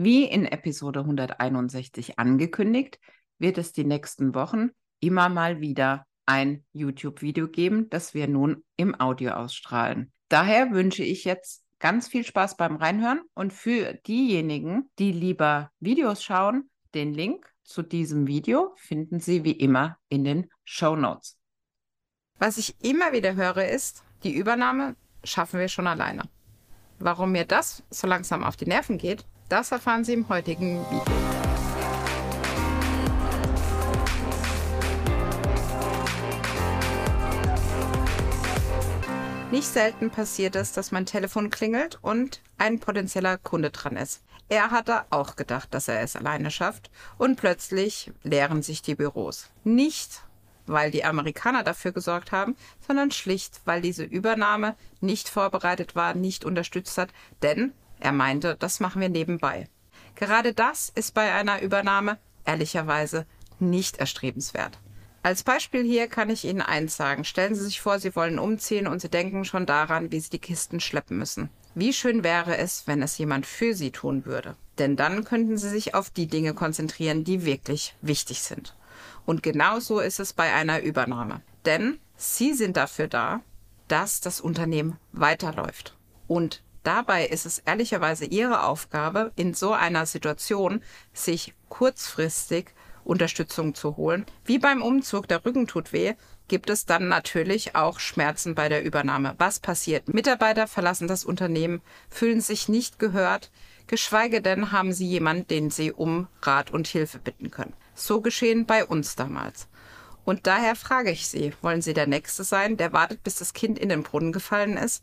Wie in Episode 161 angekündigt, wird es die nächsten Wochen immer mal wieder ein YouTube-Video geben, das wir nun im Audio ausstrahlen. Daher wünsche ich jetzt ganz viel Spaß beim Reinhören und für diejenigen, die lieber Videos schauen, den Link zu diesem Video finden Sie wie immer in den Show Notes. Was ich immer wieder höre ist, die Übernahme schaffen wir schon alleine. Warum mir das so langsam auf die Nerven geht, das erfahren Sie im heutigen Video. Nicht selten passiert es, dass mein Telefon klingelt und ein potenzieller Kunde dran ist. Er hatte auch gedacht, dass er es alleine schafft und plötzlich leeren sich die Büros. Nicht, weil die Amerikaner dafür gesorgt haben, sondern schlicht, weil diese Übernahme nicht vorbereitet war, nicht unterstützt hat, denn er meinte, das machen wir nebenbei. Gerade das ist bei einer Übernahme ehrlicherweise nicht erstrebenswert. Als Beispiel hier kann ich Ihnen eins sagen. Stellen Sie sich vor, Sie wollen umziehen und Sie denken schon daran, wie Sie die Kisten schleppen müssen. Wie schön wäre es, wenn es jemand für Sie tun würde. Denn dann könnten Sie sich auf die Dinge konzentrieren, die wirklich wichtig sind. Und genauso ist es bei einer Übernahme. Denn Sie sind dafür da, dass das Unternehmen weiterläuft. Und dabei ist es ehrlicherweise Ihre Aufgabe, in so einer Situation sich kurzfristig Unterstützung zu holen. Wie beim Umzug, der Rücken tut weh, gibt es dann natürlich auch Schmerzen bei der Übernahme. Was passiert? Mitarbeiter verlassen das Unternehmen, fühlen sich nicht gehört, geschweige denn haben sie jemanden, den sie um Rat und Hilfe bitten können. So geschehen bei uns damals. Und daher frage ich Sie, wollen Sie der Nächste sein, der wartet, bis das Kind in den Brunnen gefallen ist,